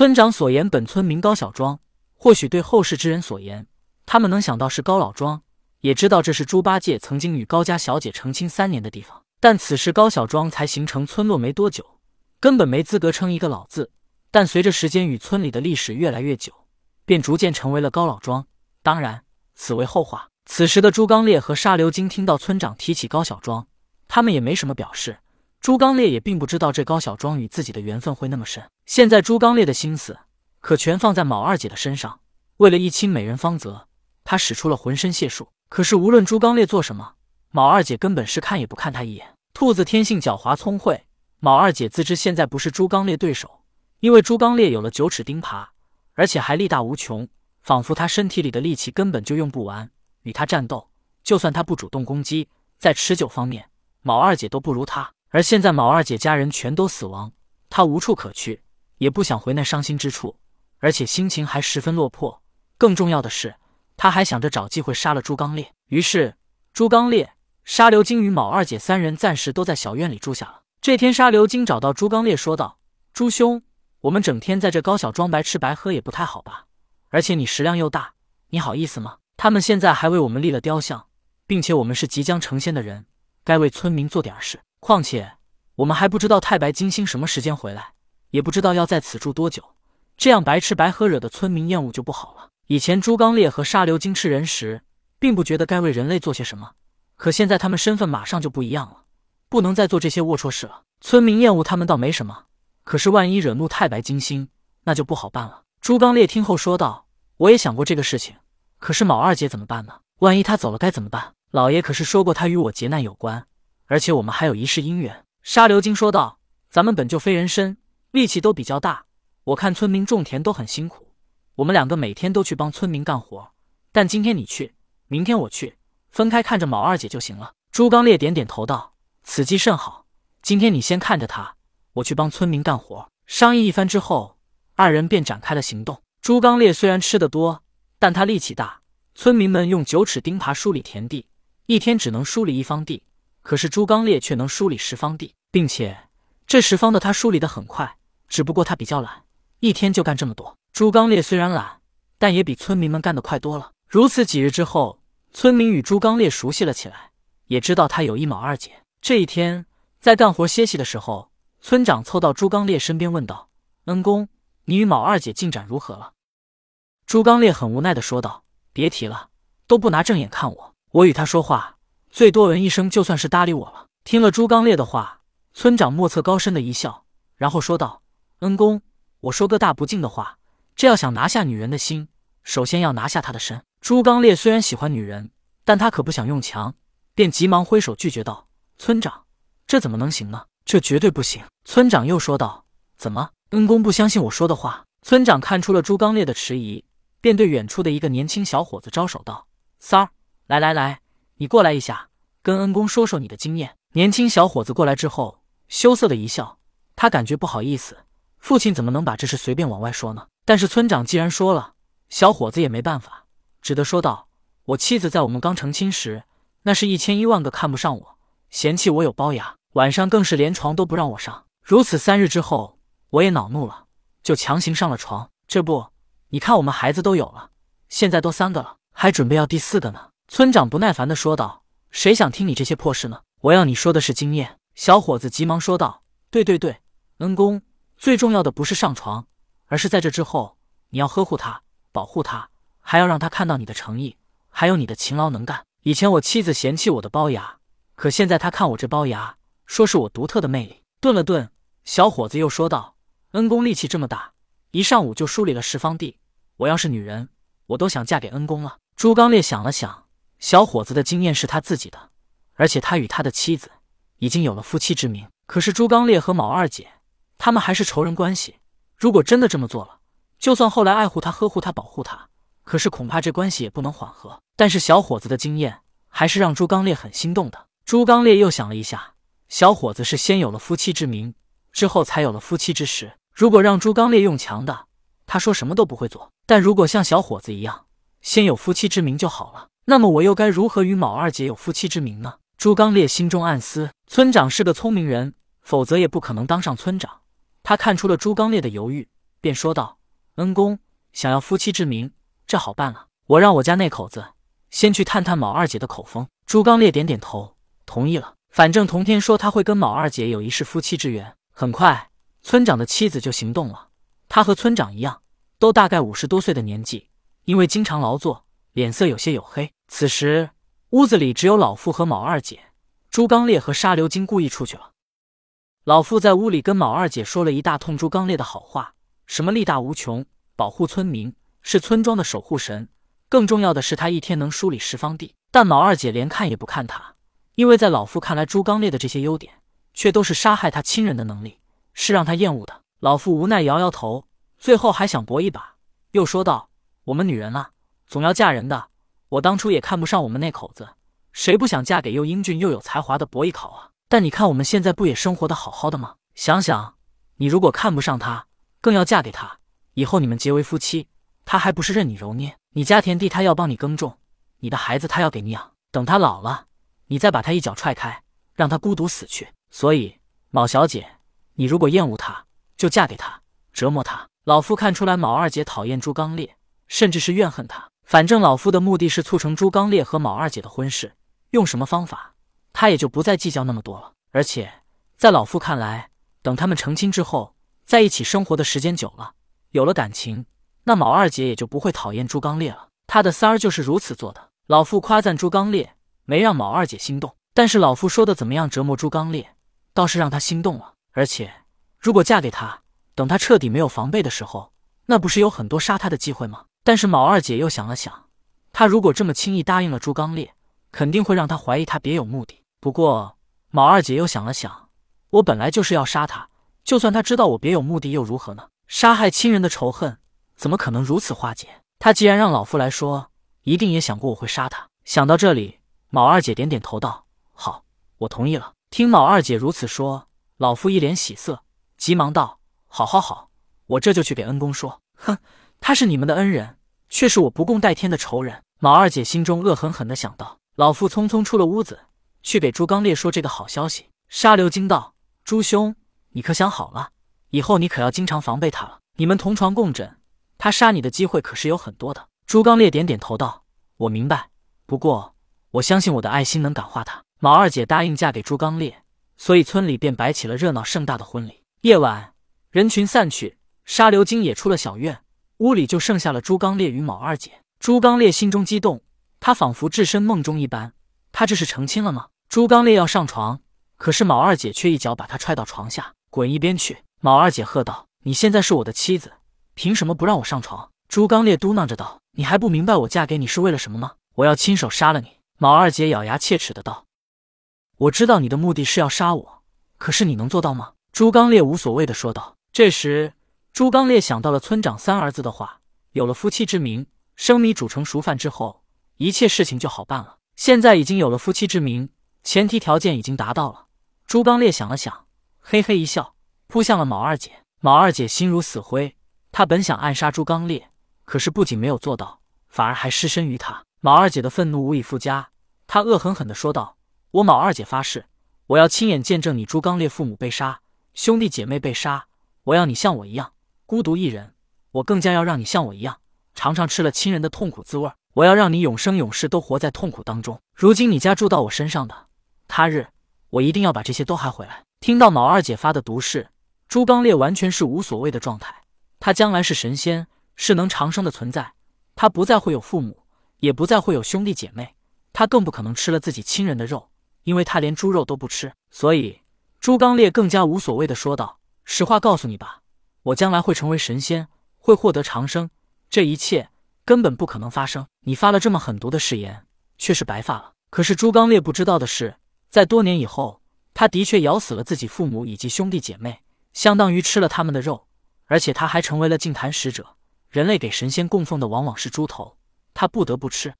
村长所言，本村名高小庄，或许对后世之人所言，他们能想到是高老庄，也知道这是猪八戒曾经与高家小姐成亲三年的地方。但此时高小庄才形成村落没多久，根本没资格称一个老字。但随着时间与村里的历史越来越久，便逐渐成为了高老庄。当然，此为后话。此时的朱刚烈和沙流金听到村长提起高小庄，他们也没什么表示。朱刚烈也并不知道这高小庄与自己的缘分会那么深。现在朱刚烈的心思可全放在卯二姐的身上。为了一清美人芳泽，他使出了浑身解数。可是无论朱刚烈做什么，卯二姐根本是看也不看他一眼。兔子天性狡猾聪慧，卯二姐自知现在不是朱刚烈对手，因为朱刚烈有了九齿钉耙，而且还力大无穷，仿佛他身体里的力气根本就用不完。与他战斗，就算他不主动攻击，在持久方面，卯二姐都不如他。而现在，卯二姐家人全都死亡，她无处可去，也不想回那伤心之处，而且心情还十分落魄。更重要的是，她还想着找机会杀了朱刚烈。于是，朱刚烈、沙流金与卯二姐三人暂时都在小院里住下了。这天，沙流金找到朱刚烈，说道：“朱兄，我们整天在这高小庄白吃白喝也不太好吧？而且你食量又大，你好意思吗？他们现在还为我们立了雕像，并且我们是即将成仙的人，该为村民做点事。”况且我们还不知道太白金星什么时间回来，也不知道要在此住多久，这样白吃白喝惹得村民厌恶就不好了。以前朱刚烈和沙流金吃人时，并不觉得该为人类做些什么，可现在他们身份马上就不一样了，不能再做这些龌龊事了。村民厌恶他们倒没什么，可是万一惹怒太白金星，那就不好办了。朱刚烈听后说道：“我也想过这个事情，可是卯二姐怎么办呢？万一她走了该怎么办？老爷可是说过她与我劫难有关。”而且我们还有一世姻缘。”沙流金说道，“咱们本就非人身，力气都比较大。我看村民种田都很辛苦，我们两个每天都去帮村民干活。但今天你去，明天我去，分开看着卯二姐就行了。”朱刚烈点点头道：“此计甚好。今天你先看着她，我去帮村民干活。”商议一番之后，二人便展开了行动。朱刚烈虽然吃得多，但他力气大。村民们用九齿钉耙梳理田地，一天只能梳理一方地。可是朱刚烈却能梳理十方地，并且这十方的他梳理的很快，只不过他比较懒，一天就干这么多。朱刚烈虽然懒，但也比村民们干得快多了。如此几日之后，村民与朱刚烈熟悉了起来，也知道他有一卯二姐。这一天，在干活歇息的时候，村长凑到朱刚烈身边问道：“恩公，你与卯二姐进展如何了？”朱刚烈很无奈的说道：“别提了，都不拿正眼看我，我与他说话。”最多闻一声，就算是搭理我了。听了朱刚烈的话，村长莫测高深的一笑，然后说道：“恩公，我说个大不敬的话，这要想拿下女人的心，首先要拿下她的身。”朱刚烈虽然喜欢女人，但他可不想用强，便急忙挥手拒绝道：“村长，这怎么能行呢？这绝对不行。”村长又说道：“怎么，恩公不相信我说的话？”村长看出了朱刚烈的迟疑，便对远处的一个年轻小伙子招手道：“三儿，来来来。”你过来一下，跟恩公说说你的经验。年轻小伙子过来之后，羞涩的一笑，他感觉不好意思，父亲怎么能把这事随便往外说呢？但是村长既然说了，小伙子也没办法，只得说道：“我妻子在我们刚成亲时，那是一千一万个看不上我，嫌弃我有龅牙，晚上更是连床都不让我上。如此三日之后，我也恼怒了，就强行上了床。这不，你看我们孩子都有了，现在都三个了，还准备要第四个呢。”村长不耐烦的说道：“谁想听你这些破事呢？我要你说的是经验。”小伙子急忙说道：“对对对，恩公，最重要的不是上床，而是在这之后，你要呵护他，保护他，还要让他看到你的诚意，还有你的勤劳能干。以前我妻子嫌弃我的龅牙，可现在她看我这龅牙，说是我独特的魅力。”顿了顿，小伙子又说道：“恩公力气这么大，一上午就梳理了十方地，我要是女人，我都想嫁给恩公了。”朱刚烈想了想。小伙子的经验是他自己的，而且他与他的妻子已经有了夫妻之名。可是朱刚烈和卯二姐他们还是仇人关系。如果真的这么做了，就算后来爱护他、呵护他、保护他，可是恐怕这关系也不能缓和。但是小伙子的经验还是让朱刚烈很心动的。朱刚烈又想了一下，小伙子是先有了夫妻之名，之后才有了夫妻之实。如果让朱刚烈用强的，他说什么都不会做；但如果像小伙子一样，先有夫妻之名就好了。那么我又该如何与卯二姐有夫妻之名呢？朱刚烈心中暗思。村长是个聪明人，否则也不可能当上村长。他看出了朱刚烈的犹豫，便说道：“恩公想要夫妻之名，这好办了。我让我家那口子先去探探卯二姐的口风。”朱刚烈点点头，同意了。反正童天说他会跟卯二姐有一世夫妻之缘。很快，村长的妻子就行动了。他和村长一样，都大概五十多岁的年纪，因为经常劳作，脸色有些黝黑。此时，屋子里只有老妇和卯二姐。朱刚烈和沙流金故意出去了。老妇在屋里跟卯二姐说了一大通朱刚烈的好话，什么力大无穷，保护村民，是村庄的守护神。更重要的是，他一天能梳理十方地。但卯二姐连看也不看他，因为在老妇看来，朱刚烈的这些优点，却都是杀害他亲人的能力，是让他厌恶的。老妇无奈摇摇头，最后还想搏一把，又说道：“我们女人啊，总要嫁人的。我当初也看不上我们那口子。”谁不想嫁给又英俊又有才华的伯邑考啊？但你看我们现在不也生活的好好的吗？想想，你如果看不上他，更要嫁给他，以后你们结为夫妻，他还不是任你揉捏？你家田地他要帮你耕种，你的孩子他要给你养，等他老了，你再把他一脚踹开，让他孤独死去。所以，卯小姐，你如果厌恶他，就嫁给他，折磨他。老夫看出来，卯二姐讨厌朱刚烈，甚至是怨恨他。反正老夫的目的是促成朱刚烈和卯二姐的婚事。用什么方法，他也就不再计较那么多了。而且，在老夫看来，等他们成亲之后，在一起生活的时间久了，有了感情，那卯二姐也就不会讨厌朱刚烈了。他的三儿就是如此做的。老夫夸赞朱刚烈，没让卯二姐心动。但是老夫说的怎么样折磨朱刚烈，倒是让他心动了。而且，如果嫁给他，等他彻底没有防备的时候，那不是有很多杀他的机会吗？但是卯二姐又想了想，她如果这么轻易答应了朱刚烈。肯定会让他怀疑他别有目的。不过，卯二姐又想了想，我本来就是要杀他，就算他知道我别有目的又如何呢？杀害亲人的仇恨怎么可能如此化解？他既然让老夫来说，一定也想过我会杀他。想到这里，卯二姐点点头道：“好，我同意了。”听卯二姐如此说，老夫一脸喜色，急忙道：“好，好，好，我这就去给恩公说。哼，他是你们的恩人，却是我不共戴天的仇人。”卯二姐心中恶狠狠地想到。老妇匆匆出了屋子，去给朱刚烈说这个好消息。沙流惊道：“朱兄，你可想好了？以后你可要经常防备他了。你们同床共枕，他杀你的机会可是有很多的。”朱刚烈点点头道：“我明白。不过我相信我的爱心能感化他。”毛二姐答应嫁给朱刚烈，所以村里便摆起了热闹盛大的婚礼。夜晚，人群散去，沙流金也出了小院，屋里就剩下了朱刚烈与卯二姐。朱刚烈心中激动。他仿佛置身梦中一般，他这是成亲了吗？朱刚烈要上床，可是卯二姐却一脚把他踹到床下，滚一边去！卯二姐喝道：“你现在是我的妻子，凭什么不让我上床？”朱刚烈嘟囔着道：“你还不明白我嫁给你是为了什么吗？我要亲手杀了你！”卯二姐咬牙切齿的道：“我知道你的目的是要杀我，可是你能做到吗？”朱刚烈无所谓的说道。这时，朱刚烈想到了村长三儿子的话：“有了夫妻之名，生米煮成熟饭之后。”一切事情就好办了。现在已经有了夫妻之名，前提条件已经达到了。朱刚烈想了想，嘿嘿一笑，扑向了毛二姐。毛二姐心如死灰，她本想暗杀朱刚烈，可是不仅没有做到，反而还失身于他。毛二姐的愤怒无以复加，她恶狠狠地说道：“我毛二姐发誓，我要亲眼见证你朱刚烈父母被杀，兄弟姐妹被杀。我要你像我一样孤独一人，我更加要让你像我一样，尝尝吃了亲人的痛苦滋味。”我要让你永生永世都活在痛苦当中。如今你家住到我身上的，他日我一定要把这些都还回来。听到毛二姐发的毒誓，朱刚烈完全是无所谓的状态。他将来是神仙，是能长生的存在。他不再会有父母，也不再会有兄弟姐妹，他更不可能吃了自己亲人的肉，因为他连猪肉都不吃。所以，朱刚烈更加无所谓的说道：“实话告诉你吧，我将来会成为神仙，会获得长生。这一切。”根本不可能发生！你发了这么狠毒的誓言，却是白发了。可是朱刚烈不知道的是，在多年以后，他的确咬死了自己父母以及兄弟姐妹，相当于吃了他们的肉，而且他还成为了净坛使者。人类给神仙供奉的往往是猪头，他不得不吃。